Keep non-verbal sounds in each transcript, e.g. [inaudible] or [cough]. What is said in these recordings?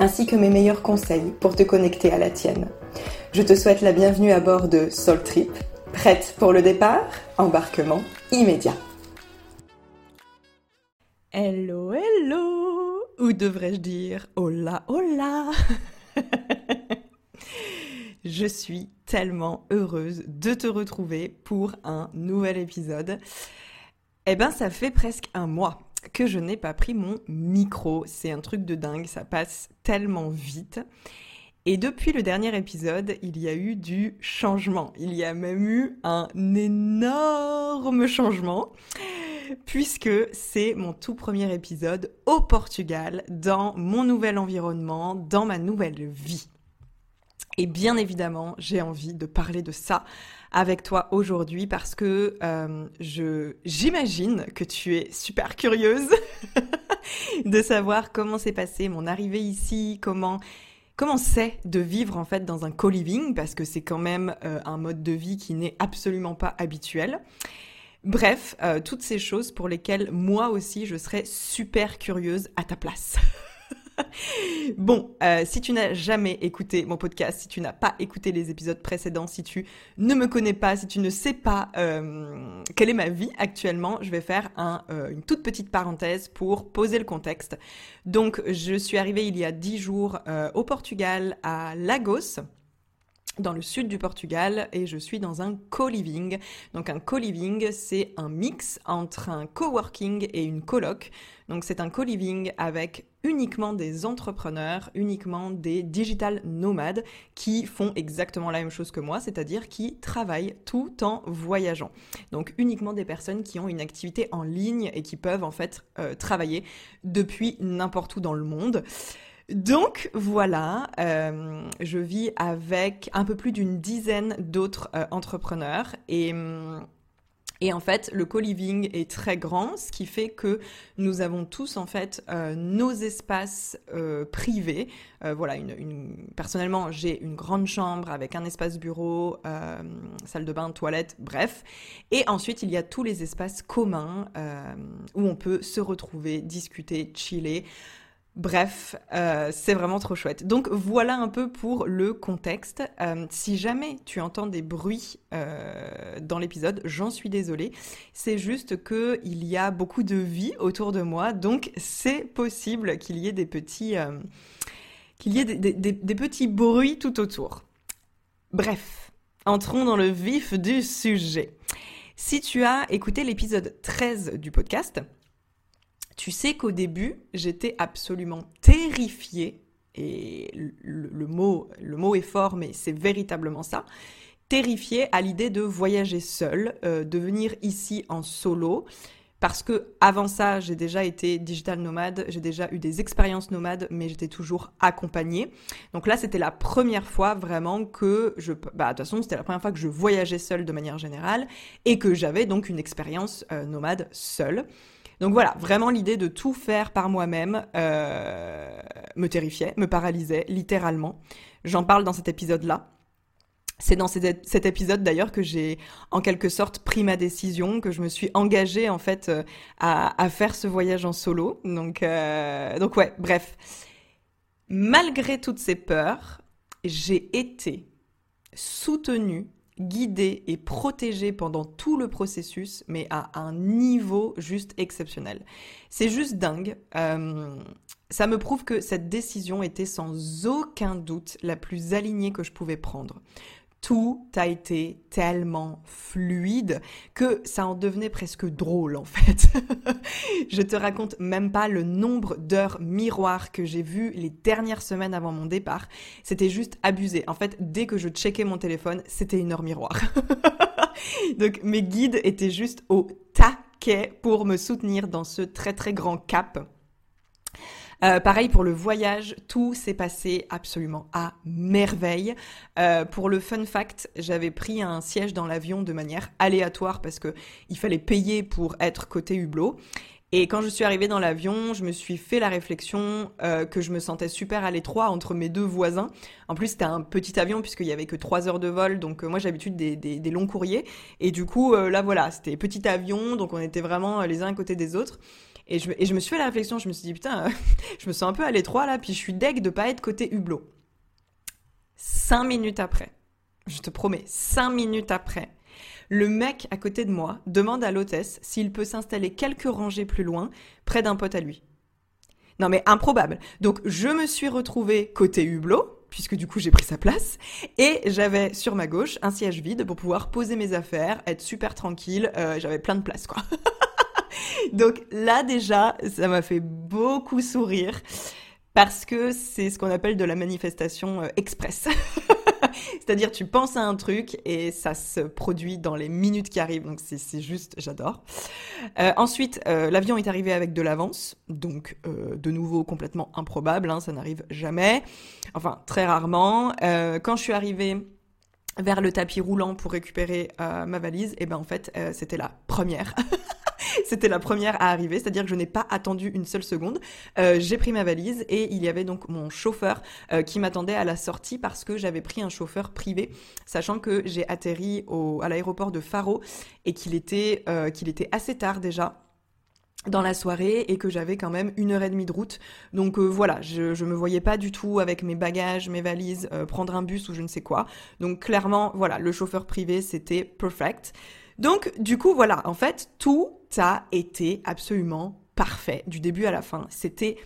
ainsi que mes meilleurs conseils pour te connecter à la tienne. Je te souhaite la bienvenue à bord de Soul Trip. Prête pour le départ? Embarquement immédiat. Hello, hello Ou devrais-je dire hola, hola [laughs] Je suis tellement heureuse de te retrouver pour un nouvel épisode. Eh ben, ça fait presque un mois que je n'ai pas pris mon micro. C'est un truc de dingue, ça passe tellement vite. Et depuis le dernier épisode, il y a eu du changement. Il y a même eu un énorme changement, puisque c'est mon tout premier épisode au Portugal, dans mon nouvel environnement, dans ma nouvelle vie. Et bien évidemment, j'ai envie de parler de ça avec toi aujourd'hui parce que euh, je j'imagine que tu es super curieuse [laughs] de savoir comment s'est passé mon arrivée ici, comment comment c'est de vivre en fait dans un co-living parce que c'est quand même euh, un mode de vie qui n'est absolument pas habituel. Bref, euh, toutes ces choses pour lesquelles moi aussi je serais super curieuse à ta place. [laughs] bon, euh, si tu n'as jamais écouté mon podcast, si tu n'as pas écouté les épisodes précédents, si tu ne me connais pas, si tu ne sais pas euh, quelle est ma vie actuellement, je vais faire euh, une toute petite parenthèse pour poser le contexte. Donc, je suis arrivée il y a dix jours au Portugal, à Lagos dans le sud du Portugal et je suis dans un co-living. Donc un co-living, c'est un mix entre un coworking et une coloc. Donc c'est un co-living avec uniquement des entrepreneurs, uniquement des digital nomades qui font exactement la même chose que moi, c'est-à-dire qui travaillent tout en voyageant. Donc uniquement des personnes qui ont une activité en ligne et qui peuvent en fait euh, travailler depuis n'importe où dans le monde. Donc voilà, euh, je vis avec un peu plus d'une dizaine d'autres euh, entrepreneurs et hum, et en fait, le co-living est très grand, ce qui fait que nous avons tous en fait euh, nos espaces privés. voilà, personnellement, j'ai une grande chambre avec un espace bureau, salle de bain, toilette, bref. Et ensuite, il y a tous les espaces communs où on peut se retrouver, discuter, chiller. Bref, euh, c'est vraiment trop chouette. Donc voilà un peu pour le contexte. Euh, si jamais tu entends des bruits euh, dans l'épisode, j'en suis désolée. C'est juste que il y a beaucoup de vie autour de moi, donc c'est possible qu'il y ait des petits, qu'il y ait des petits bruits tout autour. Bref, entrons dans le vif du sujet. Si tu as écouté l'épisode 13 du podcast, tu sais qu'au début, j'étais absolument terrifiée, et le, mot, le mot est fort, mais c'est véritablement ça, terrifiée à l'idée de voyager seule, euh, de venir ici en solo, parce que avant ça, j'ai déjà été digital nomade, j'ai déjà eu des expériences nomades, mais j'étais toujours accompagnée. Donc là, c'était la première fois vraiment que je, bah de toute façon, c'était la première fois que je voyageais seule de manière générale et que j'avais donc une expérience euh, nomade seule. Donc voilà, vraiment l'idée de tout faire par moi-même euh, me terrifiait, me paralysait littéralement. J'en parle dans cet épisode-là. C'est dans cet épisode d'ailleurs que j'ai en quelque sorte pris ma décision, que je me suis engagée en fait euh, à, faire ce voyage en solo. Donc, euh, donc ouais, bref. Malgré toutes ces peurs, j'ai été soutenue guidé et protégé pendant tout le processus, mais à un niveau juste exceptionnel. C'est juste dingue. Euh, ça me prouve que cette décision était sans aucun doute la plus alignée que je pouvais prendre. Tout a été tellement fluide que ça en devenait presque drôle en fait. [laughs] je te raconte même pas le nombre d'heures miroirs que j'ai vues les dernières semaines avant mon départ. C'était juste abusé. En fait, dès que je checkais mon téléphone, c'était une heure miroir. [laughs] Donc mes guides étaient juste au taquet pour me soutenir dans ce très très grand cap euh, pareil pour le voyage, tout s'est passé absolument à merveille. Euh, pour le fun fact, j'avais pris un siège dans l'avion de manière aléatoire parce que il fallait payer pour être côté hublot. Et quand je suis arrivée dans l'avion, je me suis fait la réflexion euh, que je me sentais super à l'étroit entre mes deux voisins. En plus, c'était un petit avion puisqu'il y avait que trois heures de vol, donc moi j'ai l'habitude des, des, longs courriers. Et du coup, là voilà, c'était petit avion, donc on était vraiment les uns à côté des autres. Et je, et je me suis fait la réflexion, je me suis dit, putain, [laughs] je me sens un peu à l'étroit là, puis je suis deg de pas être côté hublot. Cinq minutes après, je te promets, cinq minutes après, le mec à côté de moi demande à l'hôtesse s'il peut s'installer quelques rangées plus loin, près d'un pote à lui. Non mais improbable. Donc je me suis retrouvée côté hublot, puisque du coup j'ai pris sa place, et j'avais sur ma gauche un siège vide pour pouvoir poser mes affaires, être super tranquille, euh, j'avais plein de place quoi. [laughs] [laughs] Donc là déjà, ça m'a fait beaucoup sourire parce que c'est ce qu'on appelle de la manifestation euh, express. [laughs] C'est-à-dire tu penses à un truc et ça se produit dans les minutes qui arrivent. Donc c'est juste, j'adore. Euh, ensuite, euh, l'avion est arrivé avec de l'avance. Donc de nouveau complètement improbable, hein, ça n'arrive jamais. Enfin très rarement. quand je suis arrivée vers le tapis roulant pour récupérer ma valise, et ben en fait c'était la première. [laughs] C'était la première à arriver, c'est-à-dire que je n'ai pas attendu une seule seconde. Euh, j'ai pris ma valise et il y avait donc mon chauffeur euh, qui m'attendait à la sortie parce que j'avais pris un chauffeur privé, sachant que j'ai atterri au, à l'aéroport de Faro et qu'il était, euh, qu'il était assez tard déjà dans la soirée et que j'avais quand même une heure et demie de route. Donc voilà, je, je me voyais pas du tout avec mes bagages, mes valises, prendre un bus ou je ne sais quoi. Donc clairement, voilà, le chauffeur privé, c'était perfect. Donc du coup, voilà, en fait, tout a été absolument parfait du début à la fin. C'était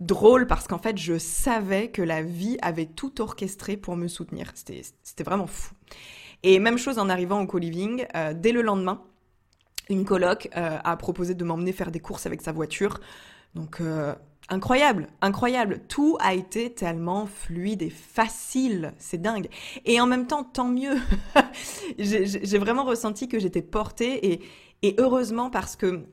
drôle parce qu'en fait, je savais que la vie avait tout orchestré pour me soutenir. C'était vraiment fou. Et même chose en arrivant au co-living, euh, dès le lendemain, une coloc euh, a proposé de m'emmener faire des courses avec sa voiture. Donc euh, incroyable, incroyable. Tout a été tellement fluide et facile, c'est dingue. Et en même temps, tant mieux. [laughs] J'ai vraiment ressenti que j'étais portée et, heureusement parce que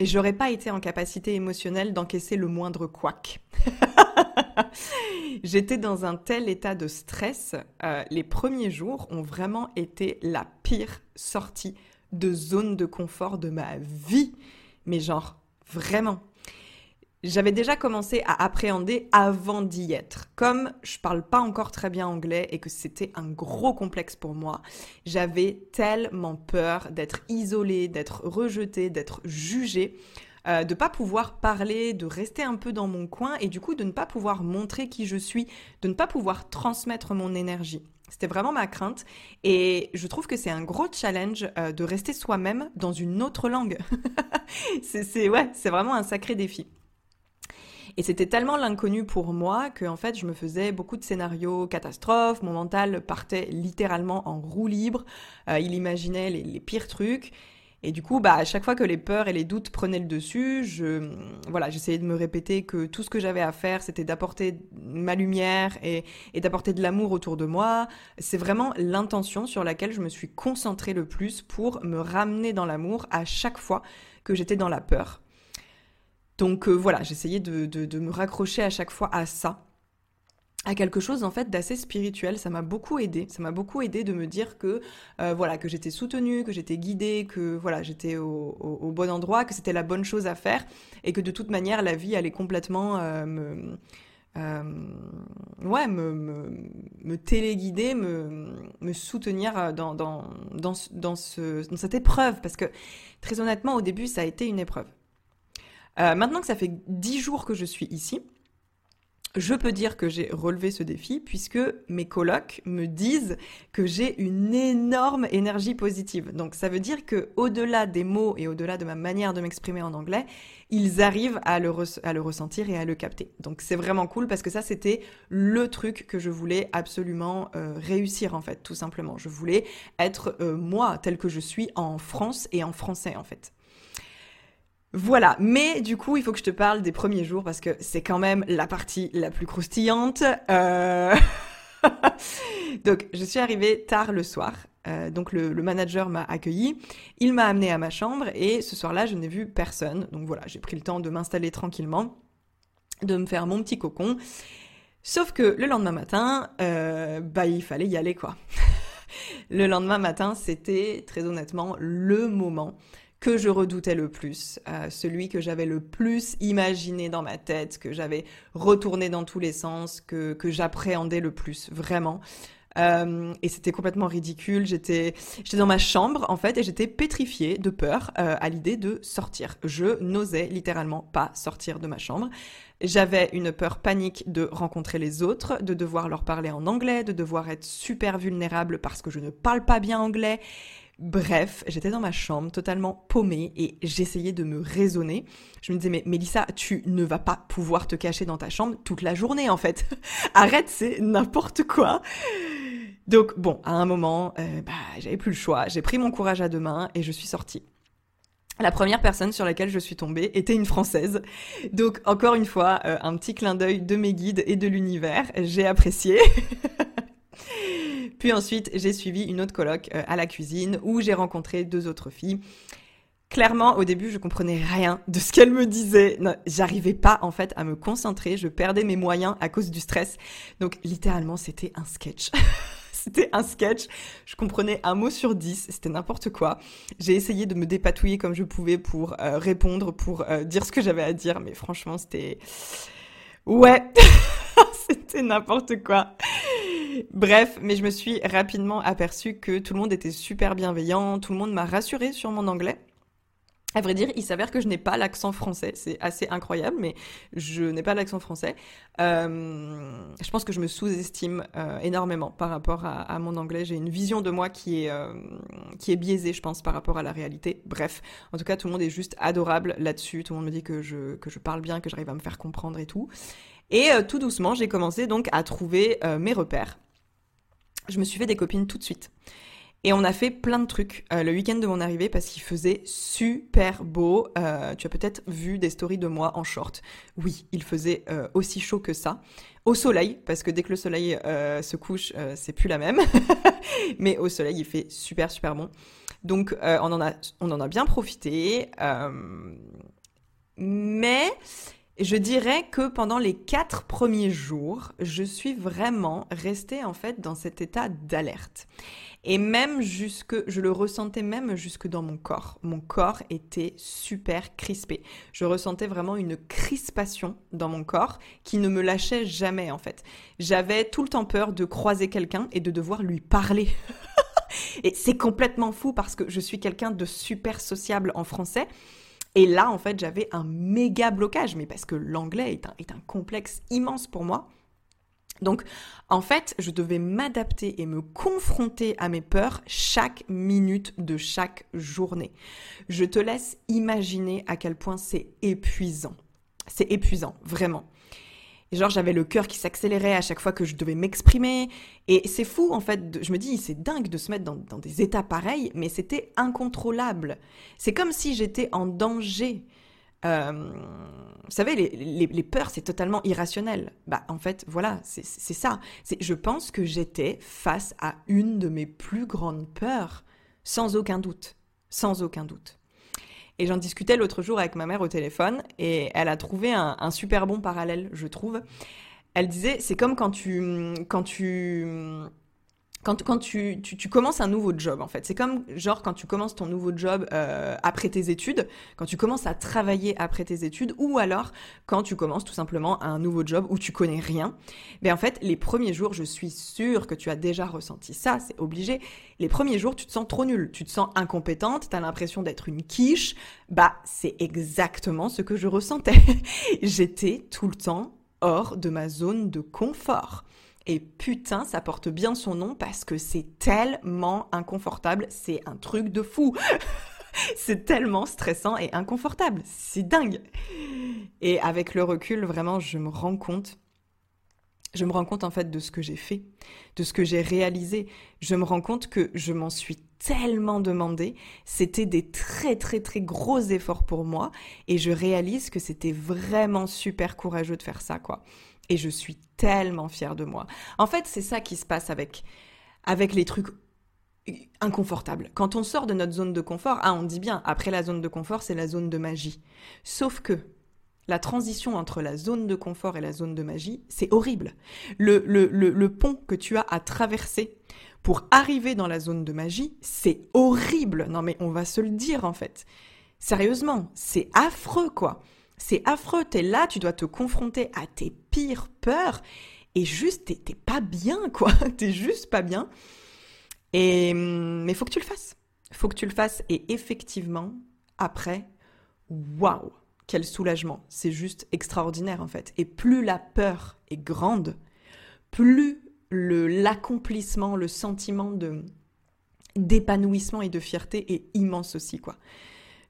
j'aurais pas été en capacité émotionnelle d'encaisser le moindre couac. [laughs] J'étais dans un tel état de stress. Euh, les premiers jours ont vraiment été la pire sortie de zone de confort de ma vie. Mais genre, vraiment j'avais déjà commencé à appréhender avant d'y être. Comme je parle pas encore très bien anglais et que c'était un gros complexe pour moi, j'avais tellement peur d'être isolée, d'être rejetée, d'être jugée, euh, de pas pouvoir parler, de rester un peu dans mon coin et du coup de ne pas pouvoir montrer qui je suis, de ne pas pouvoir transmettre mon énergie. C'était vraiment ma crainte et je trouve que c'est un gros challenge euh, de rester soi-même dans une autre langue. [laughs] c'est ouais, vraiment un sacré défi. Et c'était tellement l'inconnu pour moi que en fait, je me faisais beaucoup de scénarios catastrophes. Mon mental partait littéralement en roue libre. Euh, il imaginait les, pires trucs. Et du coup, bah, à chaque fois que les peurs et les doutes prenaient le dessus, je, voilà, j'essayais de me répéter que tout ce que j'avais à faire, c'était d'apporter ma lumière et, d'apporter de l'amour autour de moi. C'est vraiment l'intention sur laquelle je me suis concentrée le plus pour me ramener dans l'amour à chaque fois que j'étais dans la peur. Donc euh, voilà, j'essayais de, me raccrocher à chaque fois à ça, à quelque chose en fait d'assez spirituel. Ça m'a beaucoup aidé. Ça m'a beaucoup aidé de me dire que euh, voilà que j'étais soutenue, que j'étais guidée, que voilà j'étais au, bon endroit, que c'était la bonne chose à faire et que de toute manière la vie allait complètement euh, me ouais, me, téléguider, me, soutenir dans, dans, dans, dans, ce, dans cette épreuve. Parce que très honnêtement, au début, ça a été une épreuve. Euh, maintenant que ça fait dix jours que je suis ici, je peux dire que j'ai relevé ce défi puisque mes colocs me disent que j'ai une énorme énergie positive. Donc ça veut dire que au-delà des mots et au-delà de ma manière de m'exprimer en anglais, ils arrivent à le, ressentir et à le capter. Donc c'est vraiment cool parce que ça c'était le truc que je voulais absolument euh, réussir en fait, tout simplement. Je voulais être euh, moi tel que je suis en France et en français en fait. Voilà, mais du coup, il faut que je te parle des premiers jours parce que c'est quand même la partie la plus croustillante. Euh... [laughs] donc, je suis arrivée tard le soir. Euh, donc, le, manager m'a accueilli. Il m'a amené à ma chambre et ce soir-là, je n'ai vu personne. Donc voilà, j'ai pris le temps de m'installer tranquillement, de me faire mon petit cocon. Sauf que le lendemain matin, euh, bah, il fallait y aller quoi. [laughs] le lendemain matin, c'était très honnêtement le moment que je redoutais le plus, euh, celui que j'avais le plus imaginé dans ma tête, que j'avais retourné dans tous les sens, que, que j'appréhendais le plus, vraiment. Euh, et c'était complètement ridicule. J'étais, j'étais dans ma chambre en fait et j'étais pétrifiée de peur euh, à l'idée de sortir. Je n'osais littéralement pas sortir de ma chambre. J'avais une peur panique de rencontrer les autres, de devoir leur parler en anglais, de devoir être super vulnérable parce que je ne parle pas bien anglais. Bref, j'étais dans ma chambre totalement paumée et j'essayais de me raisonner. Je me disais, mais Mélissa, tu ne vas pas pouvoir te cacher dans ta chambre toute la journée en fait. [laughs] Arrête, c'est n'importe quoi. Donc bon, à un moment, euh, bah, j'avais plus le choix. J'ai pris mon courage à deux mains et je suis sortie. La première personne sur laquelle je suis tombée était une Française. Donc encore une fois, euh, un petit clin d'œil de mes guides et de l'univers. J'ai apprécié. [laughs] Puis ensuite, j'ai suivi une autre coloc euh, à la cuisine où j'ai rencontré deux autres filles. Clairement, au début, je comprenais rien de ce qu'elles me disaient. J'arrivais pas, en fait, à me concentrer. Je perdais mes moyens à cause du stress. Donc, littéralement, c'était un sketch. [laughs] c'était un sketch. Je comprenais un mot sur dix. C'était n'importe quoi. J'ai essayé de me dépatouiller comme je pouvais pour euh, répondre, pour euh, dire ce que j'avais à dire. Mais franchement, c'était... Ouais. [laughs] c'était n'importe quoi. Bref, mais je me suis rapidement aperçue que tout le monde était super bienveillant, tout le monde m'a rassuré sur mon anglais. À vrai dire, il s'avère que je n'ai pas l'accent français. C'est assez incroyable, mais je n'ai pas l'accent français. Euh, je pense que je me sous-estime euh, énormément par rapport à, mon anglais. J'ai une vision de moi qui est, euh, qui est biaisée, je pense, par rapport à la réalité. Bref, en tout cas, tout le monde est juste adorable là-dessus. Tout le monde me dit que je, que je parle bien, que j'arrive à me faire comprendre et tout. Et tout doucement, j'ai commencé donc à trouver mes repères je me suis fait des copines tout de suite. Et on a fait plein de trucs euh, le week-end de mon arrivée parce qu'il faisait super beau. Euh, tu as peut-être vu des stories de moi en short. Oui, il faisait euh, aussi chaud que ça. Au soleil, parce que dès que le soleil se couche, c'est plus la même. [laughs] Mais au soleil, il fait super super bon. Donc on en a on en a bien profité. mais je dirais que pendant les quatre premiers jours, je suis vraiment restée en fait dans cet état d'alerte. Et même jusque, je le ressentais même jusque dans mon corps. Mon corps était super crispé. Je ressentais vraiment une crispation dans mon corps qui ne me lâchait jamais en fait. J'avais tout le temps peur de croiser quelqu'un et de devoir lui parler. [laughs] et c'est complètement fou parce que je suis quelqu'un de super sociable en français. Et là, en fait, j'avais un méga blocage, mais parce que l'anglais est un, complexe immense pour moi. Donc, en fait, je devais m'adapter et me confronter à mes peurs chaque minute de chaque journée. Je te laisse imaginer à quel point c'est épuisant. C'est épuisant, vraiment. Genre, j'avais le cœur qui s'accélérait à chaque fois que je devais m'exprimer. Et c'est fou, en fait. je me dis, c'est dingue de se mettre dans, des états pareils, mais c'était incontrôlable. C'est comme si j'étais en danger. Euh, vous savez, les, peurs, c'est totalement irrationnel. Bah, en fait, voilà, c'est ça. Je pense que j'étais face à une de mes plus grandes peurs, sans aucun doute. Sans aucun doute. Et j'en discutais l'autre jour avec ma mère au téléphone et elle a trouvé un, super bon parallèle, je trouve. Elle disait, c'est comme quand tu, quand tu, quand, tu, commences un nouveau job, en fait, c'est comme genre quand tu commences ton nouveau job euh, après tes études, quand tu commences à travailler après tes études, ou alors quand tu commences tout simplement un nouveau job où tu connais rien. Mais en fait, les premiers jours, je suis sûre que tu as déjà ressenti ça, c'est obligé. Les premiers jours, tu te sens trop nul, tu te sens incompétente, tu as l'impression d'être une quiche. Bah, c'est exactement ce que je ressentais. [laughs] J'étais tout le temps hors de ma zone de confort. Et putain, ça porte bien son nom parce que c'est tellement inconfortable, c'est un truc de fou. [laughs] c'est tellement stressant et inconfortable, c'est dingue. Et avec le recul, vraiment, je me rends compte je me rends compte en fait de ce que j'ai fait, de ce que j'ai réalisé. Je me rends compte que je m'en suis tellement demandé. C'était des très très très gros efforts pour moi et je réalise que c'était vraiment super courageux de faire ça quoi. Et je suis tellement fière de moi. En fait, c'est ça qui se passe avec avec les trucs inconfortables. Quand on sort de notre zone de confort, ah on dit bien après la zone de confort, c'est la zone de magie. Sauf que la transition entre la zone de confort et la zone de magie, c'est horrible. Le, le, pont que tu as à traverser pour arriver dans la zone de magie, c'est horrible. Non mais on va se le dire en fait. Sérieusement, c'est affreux quoi. C'est affreux, t'es là, tu dois te confronter à tes pires peurs et juste t'es pas bien quoi. [laughs] t'es juste pas bien. Et mais faut que tu le fasses. Faut que tu le fasses et effectivement, après, waouh quel soulagement. C'est juste extraordinaire en fait. Et plus la peur est grande, plus le l'accomplissement, le sentiment de d'épanouissement et de fierté est immense aussi quoi.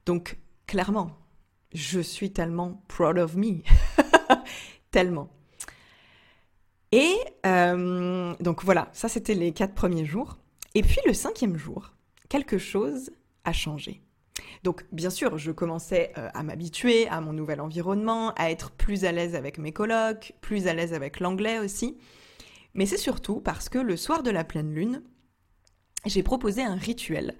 Donc clairement, je suis tellement proud of me, [laughs] tellement. Et euh, donc voilà, ça c'était les quatre premiers jours. Et puis le cinquième jour, quelque chose a changé. Donc bien sûr, je commençais euh, à m'habituer à mon nouvel environnement, à être plus à l'aise avec mes colocs, plus à l'aise avec l'anglais aussi. Mais c'est surtout parce que le soir de la pleine lune, j'ai proposé un rituel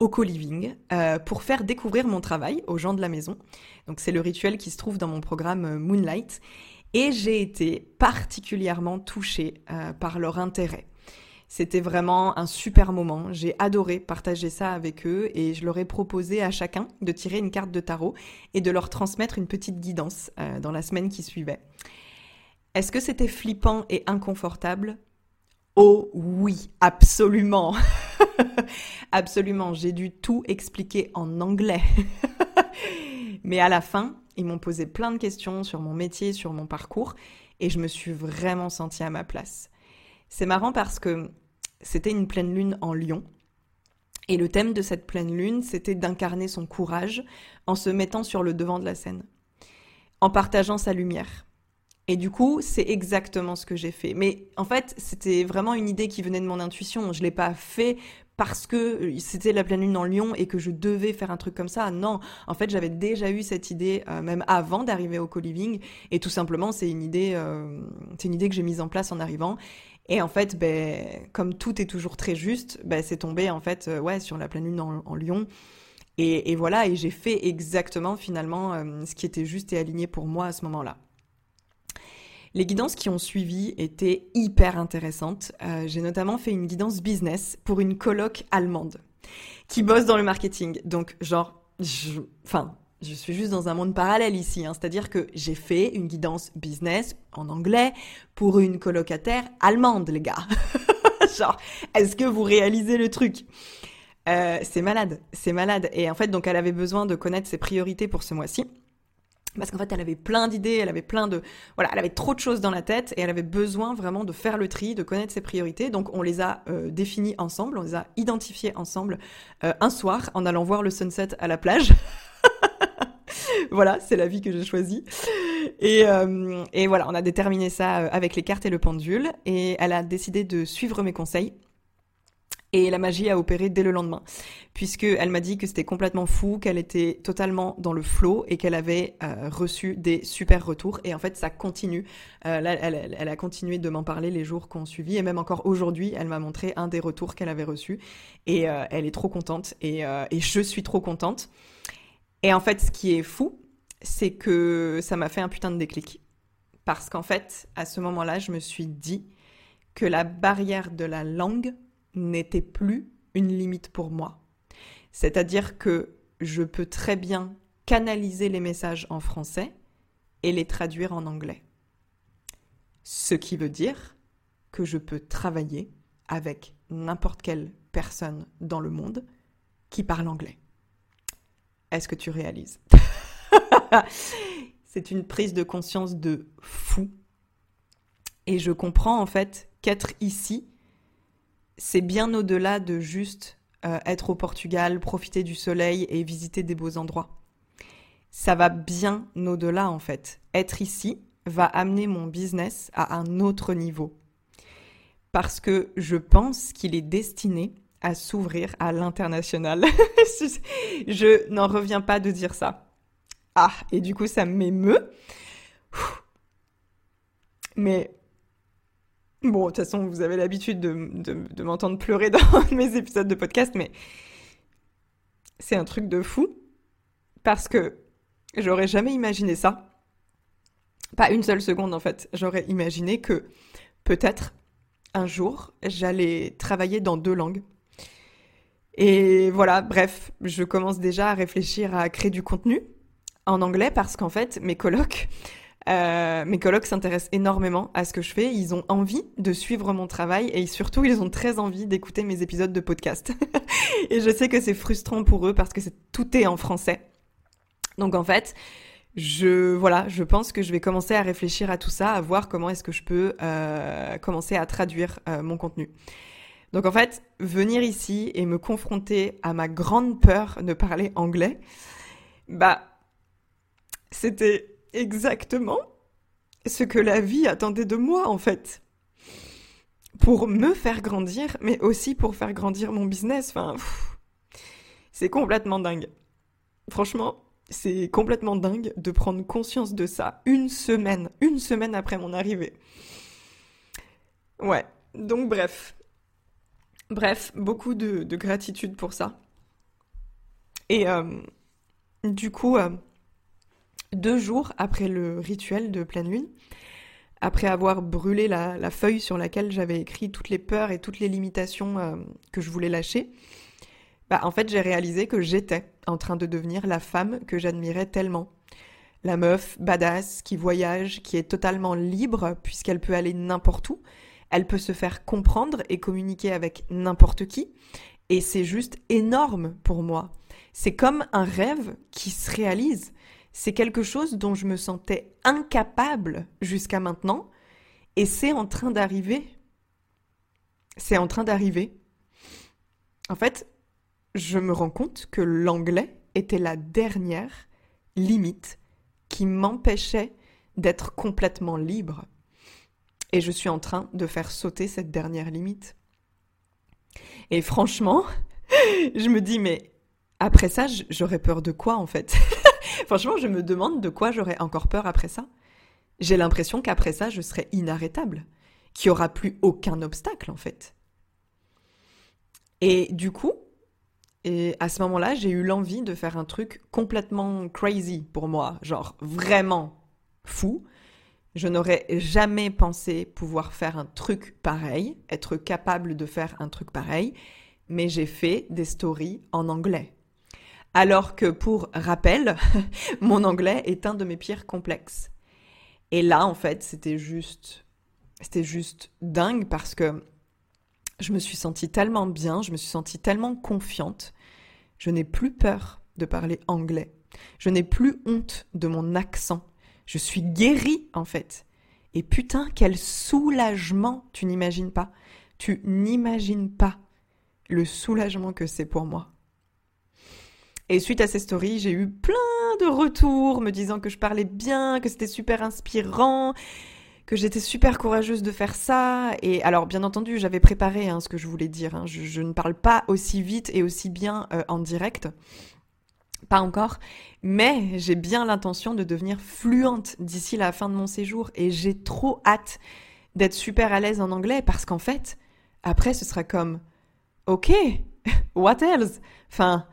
au co-living euh, pour faire découvrir mon travail aux gens de la maison. Donc c'est le rituel qui se trouve dans mon programme euh, Moonlight. Et j'ai été particulièrement touchée par leur intérêt. C'était vraiment un super moment. J'ai adoré partager ça avec eux et je leur ai proposé à chacun de tirer une carte de tarot et de leur transmettre une petite guidance euh, dans la semaine qui suivait. Est-ce que c'était flippant et inconfortable? Oh oui, absolument. [laughs] [laughs] absolument, j'ai dû tout expliquer en anglais. [laughs] Mais à la fin, ils m'ont posé plein de questions sur mon métier, sur mon parcours, et je me suis vraiment sentie à ma place. C'est marrant parce que c'était une pleine lune en lion. Et le thème de cette pleine lune, c'était d'incarner son courage en se mettant sur le devant de la scène, en partageant sa lumière. Et du coup, c'est exactement ce que j'ai fait. Mais en fait, c'était vraiment une idée qui venait de mon intuition. Je l'ai pas fait parce que euh, c'était la pleine lune en Lion et que je devais faire un truc comme ça. Non, en fait, j'avais déjà eu cette idée euh, même avant d'arriver au co-living et tout simplement, c'est une idée, euh, une idée que j'ai mise en place en arrivant et en fait, ben, comme tout est toujours très juste, ben, c'est tombé en fait, ouais, sur la pleine lune en, Lyon. Et, voilà, et j'ai fait exactement finalement ce qui était juste et aligné pour moi à ce moment-là. Les guidances qui ont suivi étaient hyper intéressantes. Euh, j'ai notamment fait une guidance business pour une coloc allemande qui bosse dans le marketing. Donc, genre, enfin, je suis juste dans un monde parallèle ici, hein. c'est-à-dire que j'ai fait une guidance business en anglais pour une colocataire allemande, les gars. [laughs] Genre, est-ce que vous réalisez le truc? Euh, C'est malade, c'est malade. Et en fait, donc, elle avait besoin de connaître ses priorités pour ce mois-ci. Parce qu'en fait, elle avait plein d'idées, elle avait plein de... Voilà, elle avait trop de choses dans la tête et elle avait besoin vraiment de faire le tri, de connaître ses priorités. Donc, on les a euh, définies ensemble, on les a identifiées ensemble euh, un soir en allant voir le sunset à la plage. [laughs] voilà, c'est la vie que j'ai choisie. Et, euh, et voilà, on a déterminé ça euh, avec les cartes et le pendule. Et elle a décidé de suivre mes conseils. Et la magie a opéré dès le lendemain, puisque elle m'a dit que c'était complètement fou, qu'elle était totalement dans le flow et qu'elle avait euh, reçu des super retours. Et en fait, ça continue. là, elle, a continué de m'en parler les jours qu'on suivi, et même encore aujourd'hui, elle m'a montré un des retours qu'elle avait reçu. Et elle est trop contente, et je suis trop contente. Et en fait, ce qui est fou, c'est que ça m'a fait un putain de déclic. Parce qu'en fait, à ce moment-là, je me suis dit que la barrière de la langue n'était plus une limite pour moi. C'est-à-dire que je peux très bien canaliser les messages en français et les traduire en anglais. Ce qui veut dire que je peux travailler avec n'importe quelle personne dans le monde qui parle anglais. Est-ce que tu réalises? [laughs] C'est une prise de conscience de fou. Et je comprends en fait qu'être ici, c'est bien au-delà de juste euh, être au Portugal, profiter du soleil et visiter des beaux endroits. Ça va bien au-delà en fait. Être ici va amener mon business à un autre niveau. Parce que je pense qu'il est destiné à s'ouvrir à l'international. [laughs] je n'en reviens pas de dire ça. Ah, et du coup, ça m'émeut. Mais Bon, de toute façon, vous avez l'habitude de, m'entendre pleurer dans [laughs] mes épisodes de podcast, mais c'est un truc de fou parce que j'aurais jamais imaginé ça. Pas une seule seconde en fait. J'aurais imaginé que peut-être un jour j'allais travailler dans deux langues. Et voilà, bref, je commence déjà à réfléchir à créer du contenu en anglais parce qu'en fait, mes colocs, euh, mes collègues s'intéressent énormément à ce que je fais. Ils ont envie de suivre mon travail et surtout, ils ont très envie d'écouter mes épisodes de podcast. [laughs] et je sais que c'est frustrant pour eux parce que tout est en français. Donc en fait, je voilà, je pense que je vais commencer à réfléchir à tout ça, à voir comment est-ce que je peux euh, commencer à traduire euh, mon contenu. Donc en fait, venir ici et me confronter à ma grande peur de parler anglais, bah c'était exactement ce que la vie attendait de moi en fait. Pour me faire grandir, mais aussi pour faire grandir mon business. C'est complètement dingue. Franchement, c'est complètement dingue de prendre conscience de ça une semaine, une semaine après mon arrivée. Ouais, donc bref. Bref, beaucoup de, gratitude pour ça. Et euh, du coup, euh, deux jours après le rituel de pleine lune, après avoir brûlé la, feuille sur laquelle j'avais écrit toutes les peurs et toutes les limitations euh, que je voulais lâcher, bah, en fait j'ai réalisé que j'étais en train de devenir la femme que j'admirais tellement. La meuf badass qui voyage, qui est totalement libre puisqu'elle peut aller n'importe où, elle peut se faire comprendre et communiquer avec n'importe qui, et c'est juste énorme pour moi. C'est comme un rêve qui se réalise c'est quelque chose dont je me sentais incapable jusqu'à maintenant et c'est en train d'arriver. C'est en train d'arriver. En fait, je me rends compte que l'anglais était la dernière limite qui m'empêchait d'être complètement libre. Et je suis en train de faire sauter cette dernière limite. Et franchement, [laughs] je me dis, mais après ça, j'aurais peur de quoi en fait? [laughs] [laughs] Franchement, je me demande de quoi j'aurais encore peur après ça. J'ai l'impression qu'après ça, je serais inarrêtable, qu'il n'y aura plus aucun obstacle en fait. Et du coup, à ce moment-là, j'ai eu l'envie de faire un truc complètement crazy pour moi, genre vraiment fou. Je n'aurais jamais pensé pouvoir faire un truc pareil, être capable de faire un truc pareil, mais j'ai fait des stories en anglais. Alors que pour rappel, [laughs] mon anglais est un de mes pires complexes. Et là, en fait, c'était juste, c'était juste dingue parce que je me suis sentie tellement bien, je me suis sentie tellement confiante. Je n'ai plus peur de parler anglais. Je n'ai plus honte de mon accent. Je suis guérie, en fait. Et putain, quel soulagement, tu n'imagines pas. Tu n'imagines pas le soulagement que c'est pour moi. Et suite à ces stories, j'ai eu plein de retours me disant que je parlais bien, que c'était super inspirant, que j'étais super courageuse de faire ça. Et alors, bien entendu, j'avais préparé hein, ce que je voulais dire. Hein. Je, ne parle pas aussi vite et aussi bien euh, en direct. Pas encore, mais j'ai bien l'intention de devenir fluente d'ici la fin de mon séjour et j'ai trop hâte d'être super à l'aise en anglais parce qu'en fait, après, ce sera comme, ok, [laughs] what else? Enfin,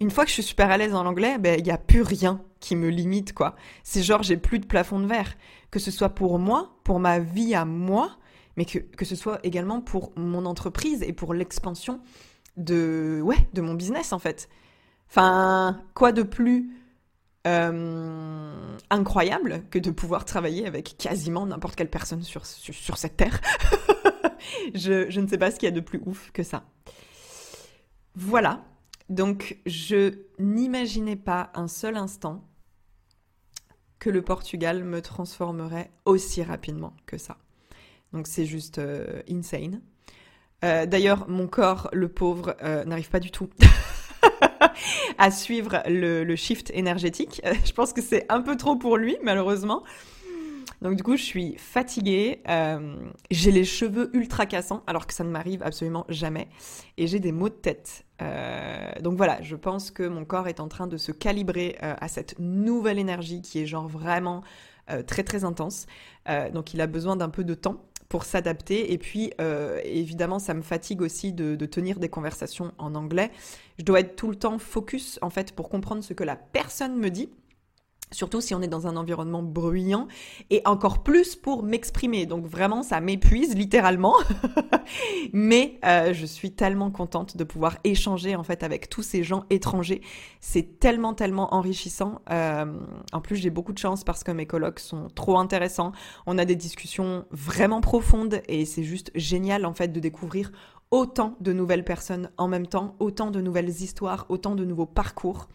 une fois que je suis super à l'aise en anglais, ben il n'y a plus rien qui me limite quoi. C'est genre j'ai plus de plafond de verre, que ce soit pour moi, pour ma vie à moi, mais que, que ce soit également pour mon entreprise et pour l'expansion de ouais de mon business en fait. Enfin quoi de plus euh, incroyable que de pouvoir travailler avec quasiment n'importe quelle personne sur, sur, cette terre? [laughs] je, je ne sais pas ce qu'il y a de plus ouf que ça. Voilà, donc je n'imaginais pas un seul instant que le Portugal me transformerait aussi rapidement que ça. Donc c'est juste euh, insane. Euh, d'ailleurs, mon corps, le pauvre, euh, n'arrive pas du tout [laughs] à suivre le, shift énergétique. [laughs] je pense que c'est un peu trop pour lui, malheureusement. Donc du coup, je suis fatiguée, j'ai les cheveux ultra cassants, alors que ça ne m'arrive absolument jamais, et j'ai des maux de tête. donc voilà, je pense que mon corps est en train de se calibrer à cette nouvelle énergie qui est genre vraiment très très intense. donc il a besoin d'un peu de temps pour s'adapter. Et puis, euh, évidemment, ça me fatigue aussi de, de, tenir des conversations en anglais. Je dois être tout le temps focus, en fait, pour comprendre ce que la personne me dit. Surtout si on est dans un environnement bruyant et encore plus pour m'exprimer. Donc vraiment, ça m'épuise littéralement. [laughs] Mais euh, je suis tellement contente de pouvoir échanger en fait avec tous ces gens étrangers. C'est tellement tellement enrichissant. Euh, en plus, j'ai beaucoup de chance parce que mes colloques sont trop intéressants. On a des discussions vraiment profondes et c'est juste génial en fait de découvrir autant de nouvelles personnes en même temps, autant de nouvelles histoires, autant de nouveaux parcours.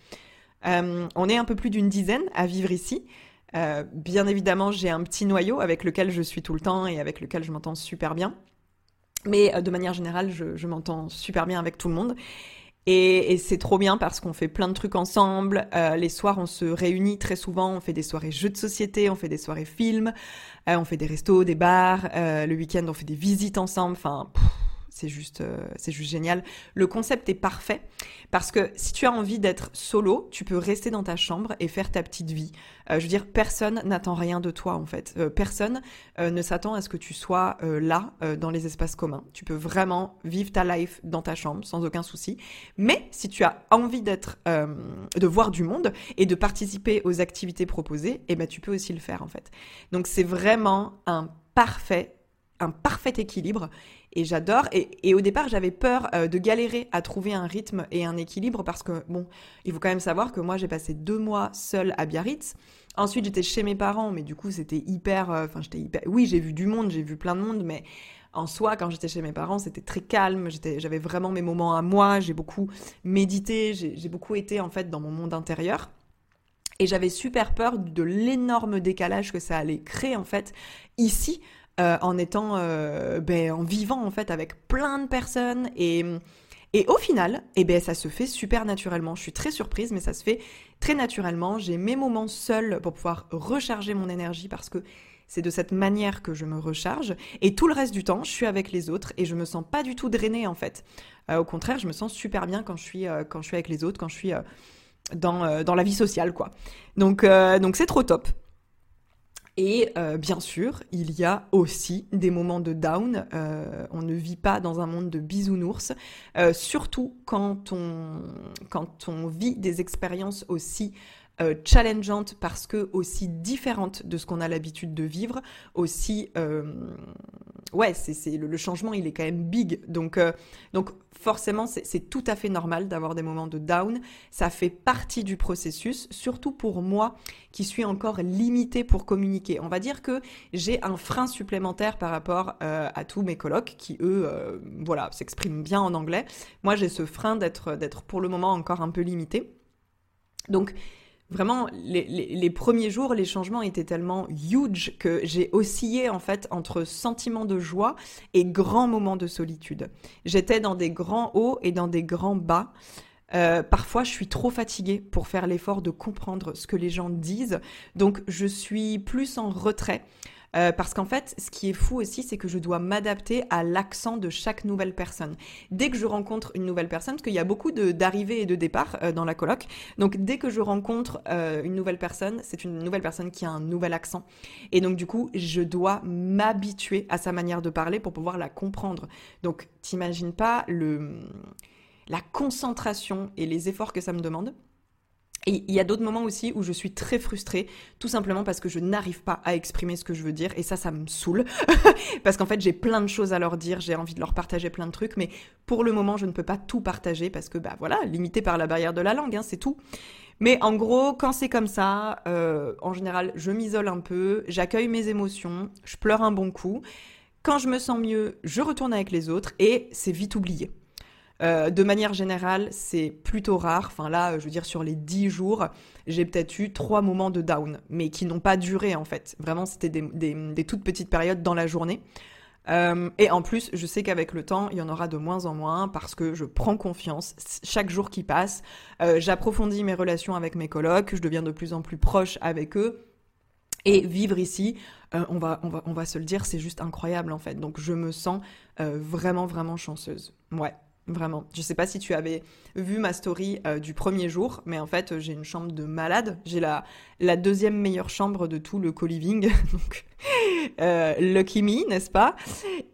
Euh, on est un peu plus d'une dizaine à vivre ici. Euh, bien évidemment, j'ai un petit noyau avec lequel je suis tout le temps et avec lequel je m'entends super bien. Mais euh, de manière générale, je, m'entends super bien avec tout le monde. Et, c'est trop bien parce qu'on fait plein de trucs ensemble. les soirs, on se réunit très souvent. On fait des soirées jeux de société, on fait des soirées films, on fait des restos, des bars. le week-end, on fait des visites ensemble. Enfin, c'est juste, euh, c'est juste génial. Le concept est parfait parce que si tu as envie d'être solo, tu peux rester dans ta chambre et faire ta petite vie. Euh, je veux dire, personne n'attend rien de toi en fait. Euh, personne ne s'attend à ce que tu sois là dans les espaces communs. Tu peux vraiment vivre ta life dans ta chambre sans aucun souci. Mais si tu as envie d'être, de voir du monde et de participer aux activités proposées, eh ben tu peux aussi le faire en fait. Donc c'est vraiment un parfait, un parfait équilibre et j'adore. Et, au départ, j'avais peur euh, de galérer à trouver un rythme et un équilibre parce que, bon, il faut quand même savoir que moi, j'ai passé deux mois seule à Biarritz. Ensuite, j'étais chez mes parents, mais du coup, c'était hyper. Euh, enfin, j'étais hyper. Oui, j'ai vu du monde, j'ai vu plein de monde, mais en soi, quand j'étais chez mes parents, c'était très calme. J'avais vraiment mes moments à moi. J'ai beaucoup médité. J'ai beaucoup été, en fait, dans mon monde intérieur. Et j'avais super peur de l'énorme décalage que ça allait créer, en fait, ici euh, en étant, euh, ben, en vivant en fait avec plein de personnes et et au final, eh ben, ça se fait super naturellement. Je suis très surprise, mais ça se fait très naturellement. J'ai mes moments seuls pour pouvoir recharger mon énergie parce que c'est de cette manière que je me recharge. Et tout le reste du temps, je suis avec les autres et je me sens pas du tout drainée en fait. Euh, au contraire, je me sens super bien quand je suis, quand je suis avec les autres, quand je suis dans, dans la vie sociale, quoi. Donc, donc c'est trop top. Et euh, bien sûr, il y a aussi des moments de down. Euh, on ne vit pas dans un monde de bisounours, euh, surtout quand on, quand on vit des expériences aussi euh, challengeante parce que aussi différente de ce qu'on a l'habitude de vivre, aussi euh, ouais, c'est le, changement il est quand même big, donc euh, donc forcément c'est tout à fait normal d'avoir des moments de down, ça fait partie du processus, surtout pour moi qui suis encore limitée pour communiquer. On va dire que j'ai un frein supplémentaire par rapport à tous mes colocs qui eux voilà s'expriment bien en anglais. Moi j'ai ce frein d'être d'être pour le moment encore un peu limité. Donc Vraiment, les, premiers jours, les changements étaient tellement huge que j'ai oscillé en fait entre sentiments de joie et grands moments de solitude. J'étais dans des grands hauts et dans des grands bas. Euh, parfois, je suis trop fatiguée pour faire l'effort de comprendre ce que les gens disent, donc je suis plus en retrait. Euh, parce qu'en fait, ce qui est fou aussi, c'est que je dois m'adapter à l'accent de chaque nouvelle personne. Dès que je rencontre une nouvelle personne, parce qu'il y a beaucoup d'arrivées et de départs euh, dans la coloc, donc dès que je rencontre euh, une nouvelle personne, c'est une nouvelle personne qui a un nouvel accent. Et donc du coup, je dois m'habituer à sa manière de parler pour pouvoir la comprendre. Donc t'imagines pas le la concentration et les efforts que ça me demande. Et il y a d'autres moments aussi où je suis très frustrée, tout simplement parce que je n'arrive pas à exprimer ce que je veux dire, et ça, ça me saoule, [laughs] parce qu'en fait, j'ai plein de choses à leur dire, j'ai envie de leur partager plein de trucs, mais pour le moment, je ne peux pas tout partager, parce que, bah voilà, limité par la barrière de la langue, hein, c'est tout. Mais en gros, quand c'est comme ça, euh, en général, je m'isole un peu, j'accueille mes émotions, je pleure un bon coup. Quand je me sens mieux, je retourne avec les autres, et c'est vite oublié. De manière générale, c'est plutôt rare. Enfin là, je veux dire, sur les 10 jours, j'ai peut-être eu trois moments de down, mais qui n'ont pas duré en fait. Vraiment, c'était des, toutes petites périodes dans la journée. Euh, et en plus, je sais qu'avec le temps, il y en aura de moins en moins parce que je prends confiance. Chaque jour qui passe, euh, j'approfondis mes relations avec mes colocs, je deviens de plus en plus proche avec eux. Et vivre ici, euh, on, va, on va se le dire, c'est juste incroyable en fait. Donc je me sens vraiment, vraiment chanceuse. Ouais. Vraiment. Je sais pas si tu avais vu ma story euh, du premier jour, mais en fait, j'ai une chambre de malade. J'ai la, la deuxième meilleure chambre de tout le co-living. [laughs] donc, euh, lucky me, n'est-ce pas?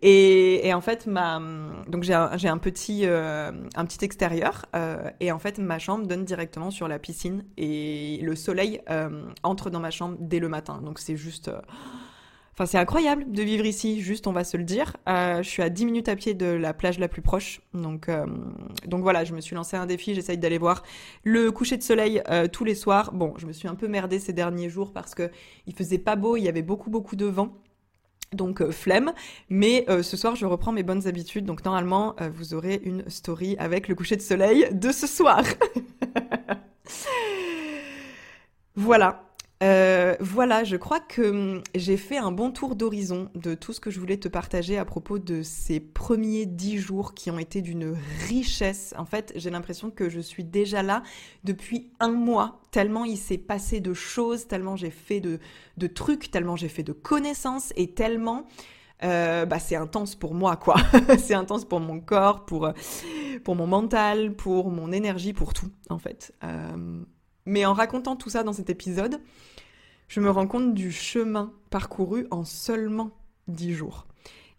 Et, et, en fait, ma, donc j'ai un, un, petit, euh, un petit extérieur. et en fait, ma chambre donne directement sur la piscine. Et le soleil entre dans ma chambre dès le matin. Donc, c'est juste Enfin, c'est incroyable de vivre ici, juste on va se le dire. Euh, je suis à 10 minutes à pied de la plage la plus proche. Donc, euh, donc voilà, je me suis lancé un défi, j'essaye d'aller voir le coucher de soleil euh, tous les soirs. Bon, je me suis un peu merdée ces derniers jours parce que il faisait pas beau, il y avait beaucoup beaucoup de vent. Donc flemme, mais ce soir je reprends mes bonnes habitudes, donc normalement vous aurez une story avec le coucher de soleil de ce soir. [laughs] voilà, euh, voilà, je crois que hum, j'ai fait un bon tour d'horizon de tout ce que je voulais te partager à propos de ces premiers dix jours qui ont été d'une richesse. En fait, j'ai l'impression que je suis déjà là depuis un mois, tellement il s'est passé de choses, tellement j'ai fait de, trucs, tellement j'ai fait de connaissances et tellement... Euh, bah, c'est intense pour moi, quoi. [laughs] c'est intense pour mon corps, pour, pour mon mental, pour mon énergie, pour tout, en fait. Euh, mais en racontant tout ça dans cet épisode, je me rends compte du chemin parcouru en seulement dix jours.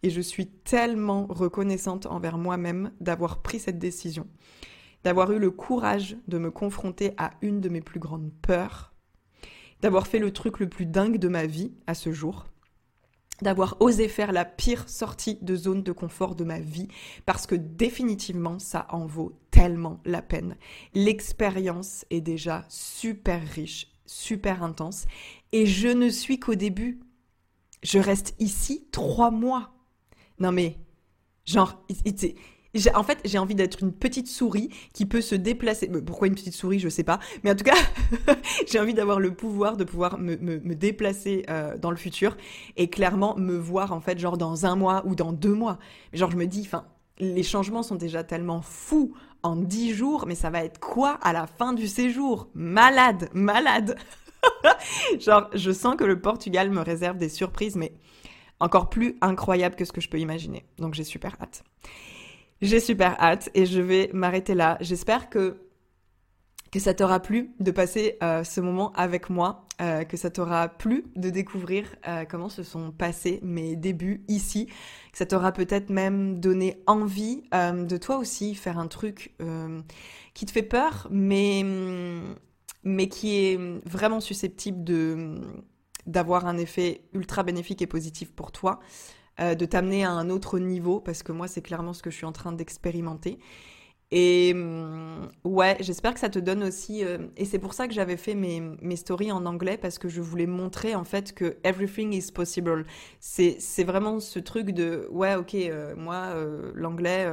Et je suis tellement reconnaissante envers moi-même d'avoir pris cette décision, d'avoir eu le courage de me confronter à une de mes plus grandes peurs, d'avoir fait le truc le plus dingue de ma vie à ce jour, d'avoir osé faire la pire sortie de zone de confort de ma vie parce que définitivement ça en vaut tellement la peine. L'expérience est déjà super riche, super intense et je ne suis qu'au début. Je reste ici trois mois. Non mais, genre, en fait, j'ai envie d'être une petite souris qui peut se déplacer. Pourquoi une petite souris, je sais pas. Mais en tout cas, [laughs] j'ai envie d'avoir le pouvoir de pouvoir me, déplacer euh, dans le futur et clairement me voir en fait genre dans un mois ou dans deux mois. Genre je me dis, enfin, les changements sont déjà tellement fous en dix jours, mais ça va être quoi à la fin du séjour? Malade, malade. [laughs] genre, je sens que le Portugal me réserve des surprises, mais encore plus incroyables que ce que je peux imaginer. Donc j'ai super hâte. J'ai super hâte et je vais m'arrêter là. J'espère que que ça t'aura plu de passer euh, ce moment avec moi, euh, que ça t'aura plu de découvrir euh, comment se sont passés mes débuts ici, que ça t'aura peut-être même donné envie de toi aussi faire un truc qui te fait peur, mais mais qui est vraiment susceptible d'avoir un effet ultra bénéfique et positif pour toi. Euh, de t'amener à un autre niveau, parce que moi, c'est clairement ce que je suis en train d'expérimenter. Et hum, ouais, j'espère que ça te donne aussi. Euh, et c'est pour ça que j'avais fait mes, mes stories en anglais parce que je voulais montrer en fait que everything is possible. C'est vraiment ce truc de ouais, ok, euh, moi l'anglais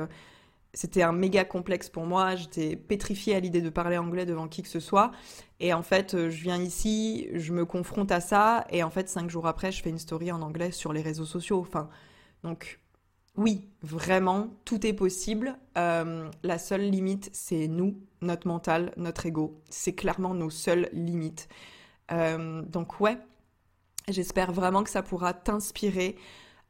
c'était un méga complexe pour moi. J'étais pétrifiée à l'idée de parler anglais devant qui que ce soit. Et en fait, euh, je viens ici, je me confronte à ça, et en fait, cinq jours après, je fais une story en anglais sur les réseaux sociaux. Enfin, donc, oui, vraiment, tout est possible. Euh, la seule limite, c'est nous, notre mental, notre ego. C'est clairement nos seules limites. Euh, donc, ouais, j'espère vraiment que ça pourra t'inspirer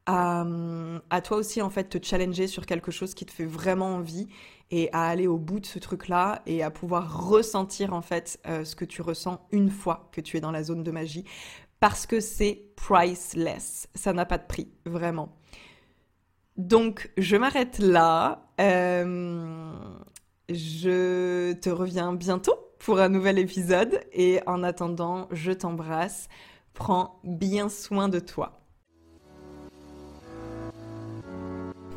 à, toi aussi en fait te challenger sur quelque chose qui te fait vraiment envie et à aller au bout de ce truc-là et à pouvoir ressentir en fait euh, ce que tu ressens une fois que tu es dans la zone de magie parce que c'est priceless, ça n'a pas de prix vraiment. Donc je m'arrête là. Euh, je te reviens bientôt pour un nouvel épisode et en attendant, je t'embrasse. Prends bien soin de toi.